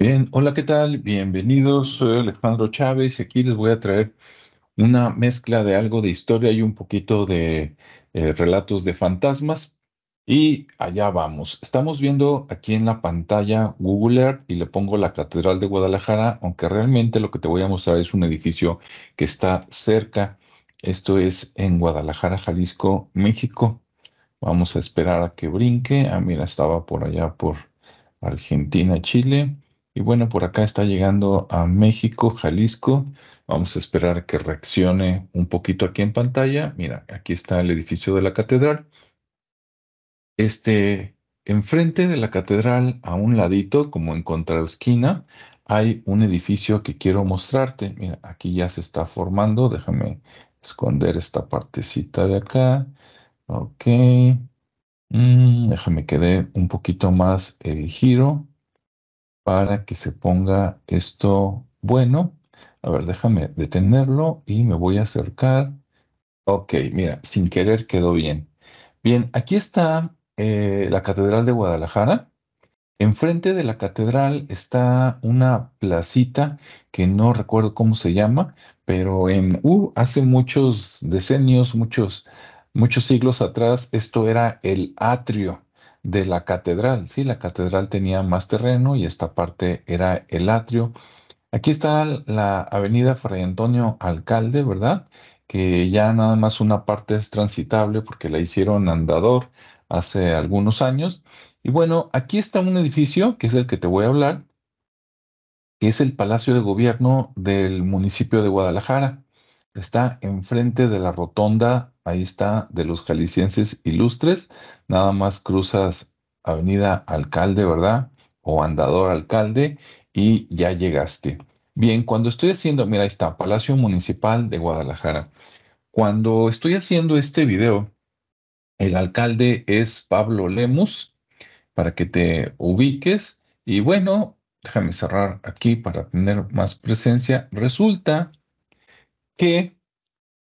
Bien, hola, ¿qué tal? Bienvenidos, soy Alejandro Chávez aquí les voy a traer una mezcla de algo de historia y un poquito de eh, relatos de fantasmas. Y allá vamos. Estamos viendo aquí en la pantalla Google Earth y le pongo la Catedral de Guadalajara, aunque realmente lo que te voy a mostrar es un edificio que está cerca. Esto es en Guadalajara, Jalisco, México. Vamos a esperar a que brinque. Ah, mira, estaba por allá por Argentina, Chile. Y bueno, por acá está llegando a México, Jalisco. Vamos a esperar que reaccione un poquito aquí en pantalla. Mira, aquí está el edificio de la catedral. Este, enfrente de la catedral, a un ladito, como en contraesquina, hay un edificio que quiero mostrarte. Mira, aquí ya se está formando. Déjame esconder esta partecita de acá. Ok. Mm, déjame que dé un poquito más el giro para que se ponga esto bueno. A ver, déjame detenerlo y me voy a acercar. Ok, mira, sin querer quedó bien. Bien, aquí está eh, la Catedral de Guadalajara. Enfrente de la catedral está una placita que no recuerdo cómo se llama, pero en uh, hace muchos decenios, muchos, muchos siglos atrás, esto era el atrio de la catedral. Sí, la catedral tenía más terreno y esta parte era el atrio. Aquí está la avenida Fray Antonio Alcalde, ¿verdad? Que ya nada más una parte es transitable porque la hicieron andador hace algunos años. Y bueno, aquí está un edificio que es el que te voy a hablar, que es el Palacio de Gobierno del municipio de Guadalajara. Está enfrente de la rotonda, ahí está, de los jaliscienses ilustres. Nada más cruzas Avenida Alcalde, ¿verdad? O Andador Alcalde y ya llegaste. Bien, cuando estoy haciendo, mira, ahí está, Palacio Municipal de Guadalajara. Cuando estoy haciendo este video, el alcalde es Pablo Lemus, para que te ubiques. Y bueno, déjame cerrar aquí para tener más presencia. Resulta que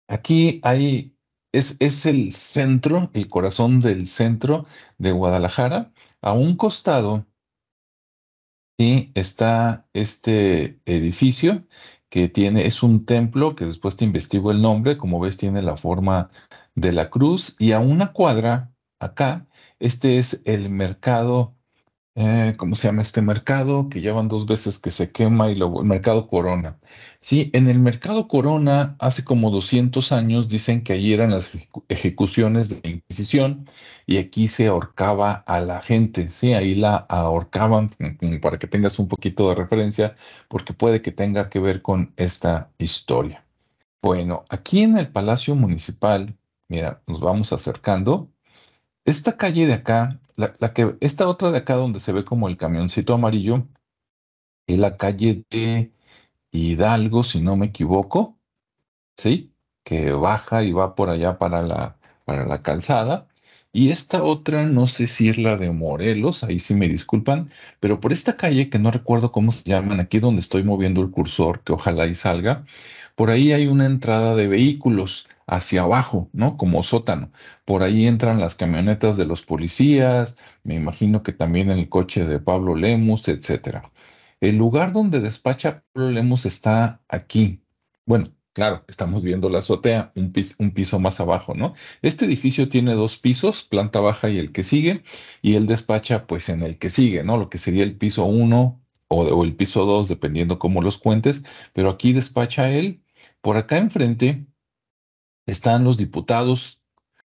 aquí hay, es, es el centro, el corazón del centro de Guadalajara. A un costado y está este edificio que tiene, es un templo que después te investigo el nombre, como ves tiene la forma de la cruz y a una cuadra acá, este es el mercado eh, ¿cómo se llama este mercado? Que llevan dos veces que se quema y luego el mercado Corona. Sí, en el mercado Corona, hace como 200 años, dicen que allí eran las ejecuciones de la Inquisición y aquí se ahorcaba a la gente, sí, ahí la ahorcaban para que tengas un poquito de referencia, porque puede que tenga que ver con esta historia. Bueno, aquí en el Palacio Municipal, mira, nos vamos acercando. Esta calle de acá, la, que, esta otra de acá donde se ve como el camioncito amarillo, es la calle de Hidalgo, si no me equivoco, ¿sí? Que baja y va por allá para la, para la calzada. Y esta otra, no sé si es la de Morelos, ahí sí me disculpan, pero por esta calle que no recuerdo cómo se llaman, aquí donde estoy moviendo el cursor, que ojalá y salga, por ahí hay una entrada de vehículos hacia abajo, ¿no? Como sótano. Por ahí entran las camionetas de los policías, me imagino que también el coche de Pablo Lemus, etcétera. El lugar donde despacha Pablo Lemus está aquí. Bueno, claro, estamos viendo la azotea, un, piso, más abajo, ¿no? Este edificio tiene dos pisos, planta baja y el que sigue, y él despacha pues en el que sigue, ¿no? Lo que sería el piso 1 o, o, el piso 2, dependiendo cómo los cuentes, pero aquí despacha él por acá enfrente están los diputados,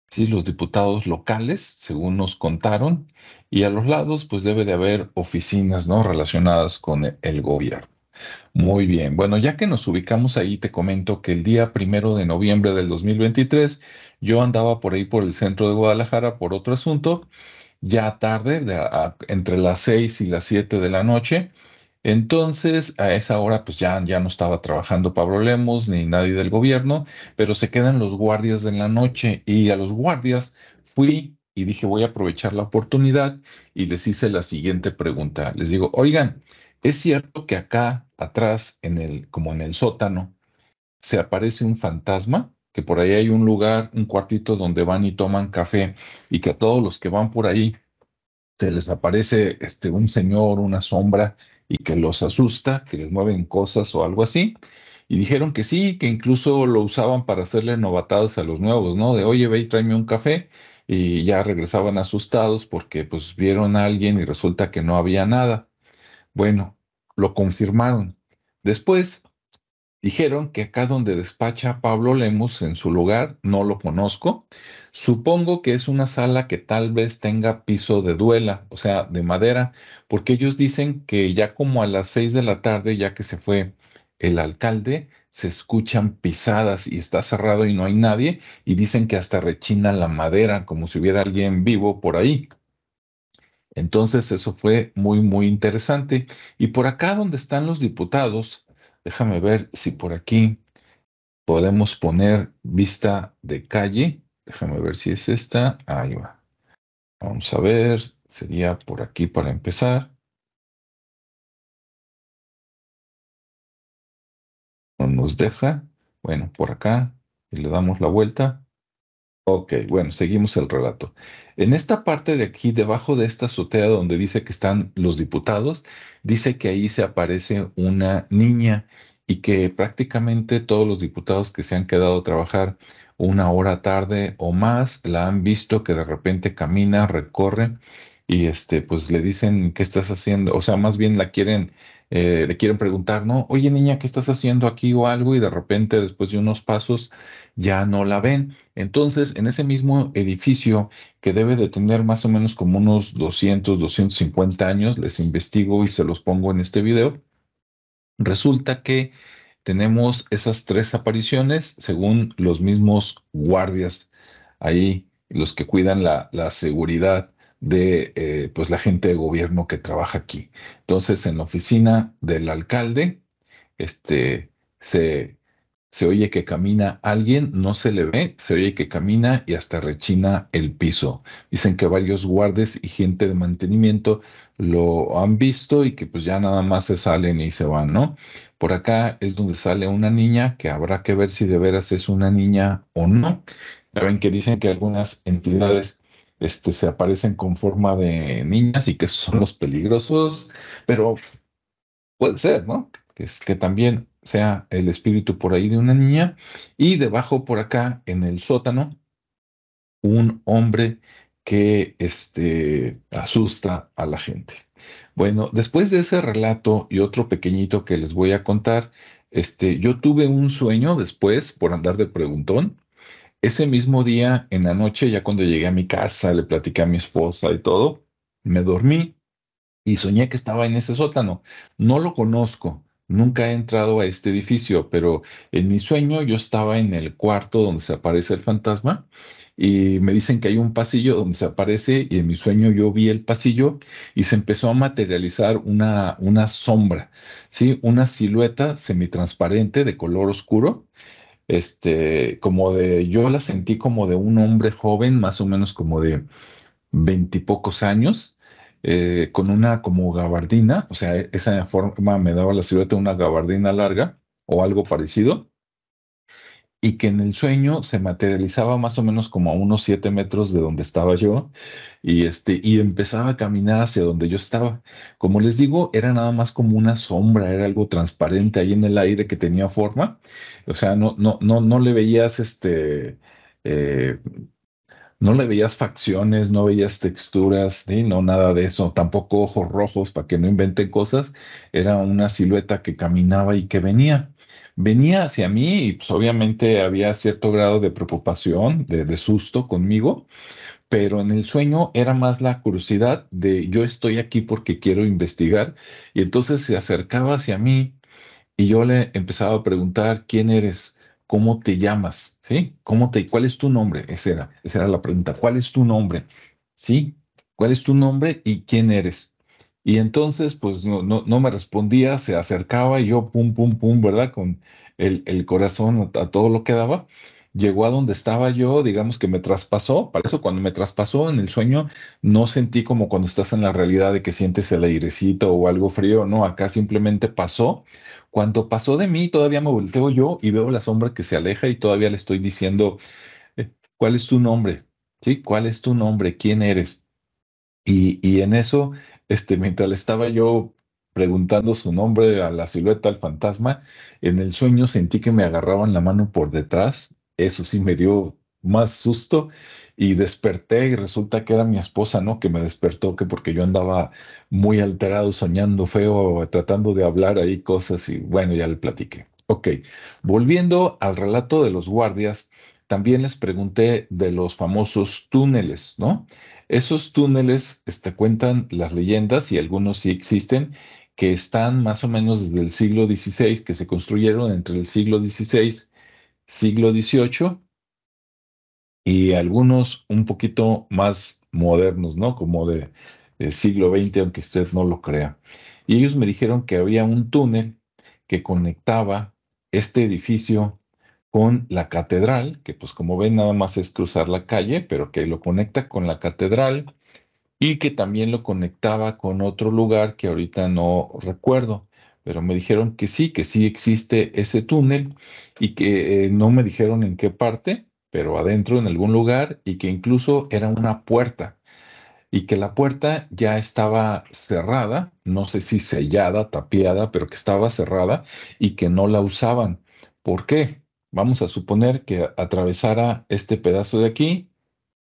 sí, los diputados locales, según nos contaron, y a los lados pues debe de haber oficinas, ¿no? Relacionadas con el gobierno. Muy bien, bueno, ya que nos ubicamos ahí, te comento que el día primero de noviembre del 2023, yo andaba por ahí por el centro de Guadalajara por otro asunto, ya tarde, entre las seis y las siete de la noche, entonces, a esa hora, pues ya, ya no estaba trabajando Pablo Lemos ni nadie del gobierno, pero se quedan los guardias de la noche y a los guardias fui y dije, voy a aprovechar la oportunidad y les hice la siguiente pregunta. Les digo, oigan, ¿es cierto que acá atrás, en el, como en el sótano, se aparece un fantasma? Que por ahí hay un lugar, un cuartito donde van y toman café y que a todos los que van por ahí se les aparece este, un señor, una sombra y que los asusta, que les mueven cosas o algo así. Y dijeron que sí, que incluso lo usaban para hacerle novatadas a los nuevos, ¿no? De, oye, ve y tráeme un café. Y ya regresaban asustados porque pues vieron a alguien y resulta que no había nada. Bueno, lo confirmaron. Después dijeron que acá donde despacha Pablo Lemos en su lugar, no lo conozco. Supongo que es una sala que tal vez tenga piso de duela, o sea, de madera, porque ellos dicen que ya como a las seis de la tarde, ya que se fue el alcalde, se escuchan pisadas y está cerrado y no hay nadie, y dicen que hasta rechina la madera como si hubiera alguien vivo por ahí. Entonces eso fue muy, muy interesante. Y por acá donde están los diputados, déjame ver si por aquí podemos poner vista de calle. Déjame ver si es esta. Ahí va. Vamos a ver, sería por aquí para empezar. No nos deja. Bueno, por acá. Y le damos la vuelta. Ok, bueno, seguimos el relato. En esta parte de aquí, debajo de esta azotea donde dice que están los diputados, dice que ahí se aparece una niña y que prácticamente todos los diputados que se han quedado a trabajar una hora tarde o más la han visto que de repente camina, recorre y este, pues le dicen qué estás haciendo, o sea, más bien la quieren eh, le quieren preguntar, ¿no? Oye niña, ¿qué estás haciendo aquí o algo? Y de repente, después de unos pasos, ya no la ven. Entonces, en ese mismo edificio, que debe de tener más o menos como unos 200, 250 años, les investigo y se los pongo en este video, resulta que tenemos esas tres apariciones según los mismos guardias ahí, los que cuidan la, seguridad de eh, pues la gente de gobierno que trabaja aquí. Entonces, en la oficina del alcalde, este, se, se oye que camina alguien, no se le ve, se oye que camina y hasta rechina el piso. Dicen que varios guardes y gente de mantenimiento lo han visto y que pues ya nada más se salen y se van, ¿no? Por acá es donde sale una niña que habrá que ver si de veras es una niña o no. Saben que dicen que algunas entidades este, se aparecen con forma de niñas y que son los peligrosos, pero puede ser, ¿no? Es, que también sea el espíritu por ahí de una niña y debajo por acá en el sótano un hombre que este, asusta a la gente. Bueno, después de ese relato y otro pequeñito que les voy a contar, este, yo tuve un sueño después por andar de preguntón ese mismo día, en la noche, ya cuando llegué a mi casa, le platicé a mi esposa y todo, me dormí y soñé que estaba en ese sótano. No lo conozco, nunca he entrado a este edificio, pero en mi sueño yo estaba en el cuarto donde se aparece el fantasma y me dicen que hay un pasillo donde se aparece y en mi sueño yo vi el pasillo y se empezó a materializar una, una sombra, ¿sí? Una silueta semitransparente de color oscuro este, como de, yo la sentí como de un hombre joven, más o menos como de veintipocos años, eh, con una como gabardina, o sea, esa forma me daba la silueta de una gabardina larga o algo parecido, y que en el sueño se materializaba más o menos como a unos siete metros de donde estaba yo y, este, y empezaba a caminar hacia donde yo estaba. Como les digo, era nada más como una sombra, era algo transparente ahí en el aire que tenía forma. O sea, no, no, no, no le veías este... Eh, no le veías facciones, no veías texturas, ¿sí? no nada de eso, tampoco ojos rojos para que no inventen cosas, era una silueta que caminaba y que venía venía hacia mí y pues obviamente había cierto grado de preocupación, de, susto conmigo, pero en el sueño era más la curiosidad de yo estoy aquí porque quiero investigar y entonces se acercaba hacia mí y yo le empezaba a preguntar quién eres, cómo te llamas, ¿sí? ¿Cómo te, cuál es tu nombre? Esa era, esa era la pregunta, ¿cuál es tu nombre? ¿Sí? ¿Cuál es tu nombre y quién eres? Y entonces, pues no, no, me respondía, se acercaba y yo, pum, pum, pum, ¿verdad? Con el, el, corazón a todo lo que daba. Llegó a donde estaba yo, digamos que me traspasó. Para eso, cuando me traspasó en el sueño, no sentí como cuando estás en la realidad de que sientes el airecito o algo frío. No, acá simplemente pasó. Cuando pasó de mí, todavía me volteo yo y veo la sombra que se aleja y todavía le estoy diciendo, eh, ¿cuál es tu nombre? ¿Sí? ¿Cuál es tu nombre? ¿Quién eres? Y, en eso este, mientras estaba yo preguntando su nombre a la silueta del fantasma. En el sueño sentí que me agarraban la mano por detrás. Eso sí me dio más susto y desperté y resulta que era mi esposa, ¿no? Que me despertó, que porque yo andaba muy alterado, soñando feo, tratando de hablar ahí cosas y bueno, ya le platiqué. Ok, volviendo al relato de los guardias, también les pregunté de los famosos túneles, ¿no? Esos túneles este, cuentan las leyendas y algunos sí existen, que están más o menos desde el siglo XVI, que se construyeron entre el siglo XVI, siglo XVIII y algunos un poquito más modernos, ¿no? Como de, siglo XX, aunque usted no lo crea. Y ellos me dijeron que había un túnel que conectaba este edificio con la catedral, que pues como ven nada más es cruzar la calle, pero que lo conecta con la catedral y que también lo conectaba con otro lugar que ahorita no recuerdo, pero me dijeron que sí, que sí existe ese túnel y que eh, no me dijeron en qué parte, pero adentro en algún lugar y que incluso era una puerta y que la puerta ya estaba cerrada, no sé si sellada, tapiada, pero que estaba cerrada y que no la usaban. ¿Por qué? Vamos a suponer que atravesara este pedazo de aquí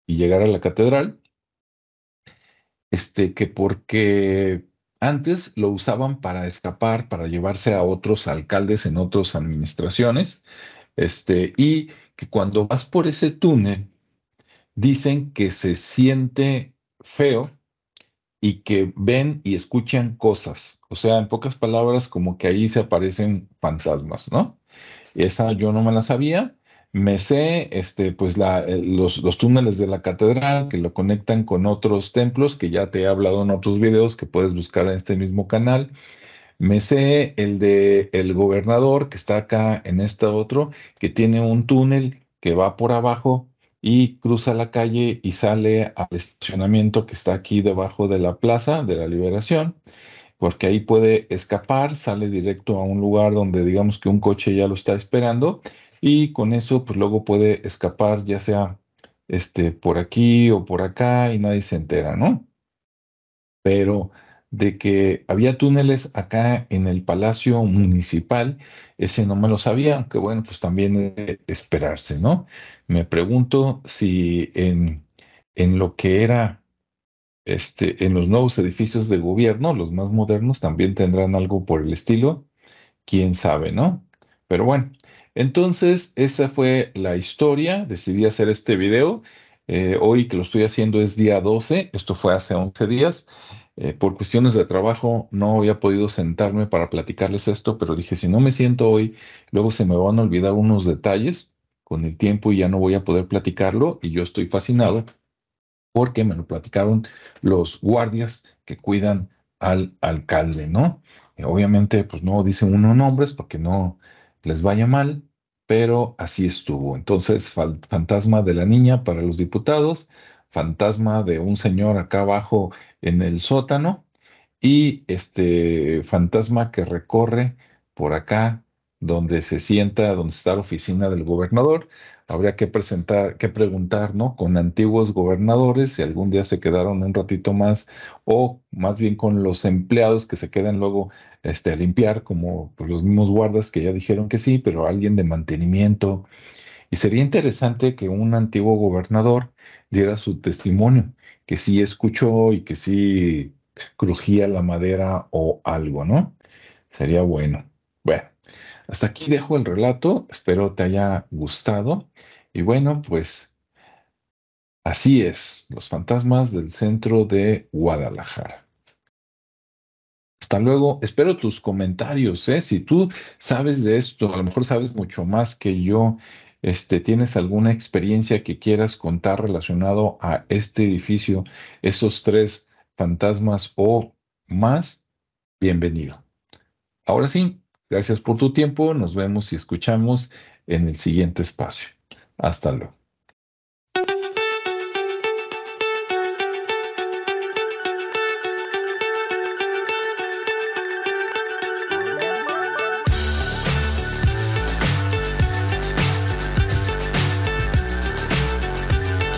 y llegara a la catedral, este, que porque antes lo usaban para escapar, para llevarse a otros alcaldes en otras administraciones, este, y que cuando vas por ese túnel, dicen que se siente feo y que ven y escuchan cosas. O sea, en pocas palabras, como que ahí se aparecen fantasmas, ¿no? Esa yo no me la sabía. Me sé, este, pues la, eh, los, los, túneles de la catedral que lo conectan con otros templos que ya te he hablado en otros videos que puedes buscar en este mismo canal. Me sé el de el gobernador que está acá en este otro, que tiene un túnel que va por abajo y cruza la calle y sale al estacionamiento que está aquí debajo de la plaza de la Liberación, porque ahí puede escapar, sale directo a un lugar donde digamos que un coche ya lo está esperando y con eso pues luego puede escapar ya sea este por aquí o por acá y nadie se entera, ¿no? Pero de que había túneles acá en el Palacio Municipal, ese no me lo sabía, aunque bueno, pues también es esperarse, ¿no? Me pregunto si en, en lo que era este, en los nuevos edificios de gobierno, los más modernos, también tendrán algo por el estilo, quién sabe, ¿no? Pero bueno, entonces esa fue la historia, decidí hacer este video. Eh, hoy que lo estoy haciendo es día 12, esto fue hace 11 días. Eh, por cuestiones de trabajo no había podido sentarme para platicarles esto, pero dije, si no me siento hoy, luego se me van a olvidar unos detalles con el tiempo y ya no voy a poder platicarlo y yo estoy fascinado porque me lo platicaron los guardias que cuidan al alcalde, ¿no? obviamente, pues no dicen uno nombres porque no les vaya mal, pero así estuvo. Entonces, fantasma de la niña para los diputados, fantasma de un señor acá abajo en el sótano y este fantasma que recorre por acá donde se sienta, donde está la oficina del gobernador. Habría que presentar, que preguntar, ¿no? Con antiguos gobernadores si algún día se quedaron un ratito más o más bien con los empleados que se quedan luego este, a limpiar, como pues, los mismos guardas que ya dijeron que sí, pero alguien de mantenimiento. Y sería interesante que un antiguo gobernador diera su testimonio, que sí escuchó y que sí crujía la madera o algo, ¿no? Sería bueno. Bueno, hasta aquí dejo el relato, espero te haya gustado. Y bueno, pues así es, los fantasmas del centro de Guadalajara. Hasta luego, espero tus comentarios, ¿eh? Si tú sabes de esto, a lo mejor sabes mucho más que yo, este, tienes alguna experiencia que quieras contar relacionado a este edificio, esos tres fantasmas o más, bienvenido. Ahora sí, Gracias por tu tiempo. Nos vemos y escuchamos en el siguiente espacio. Hasta luego.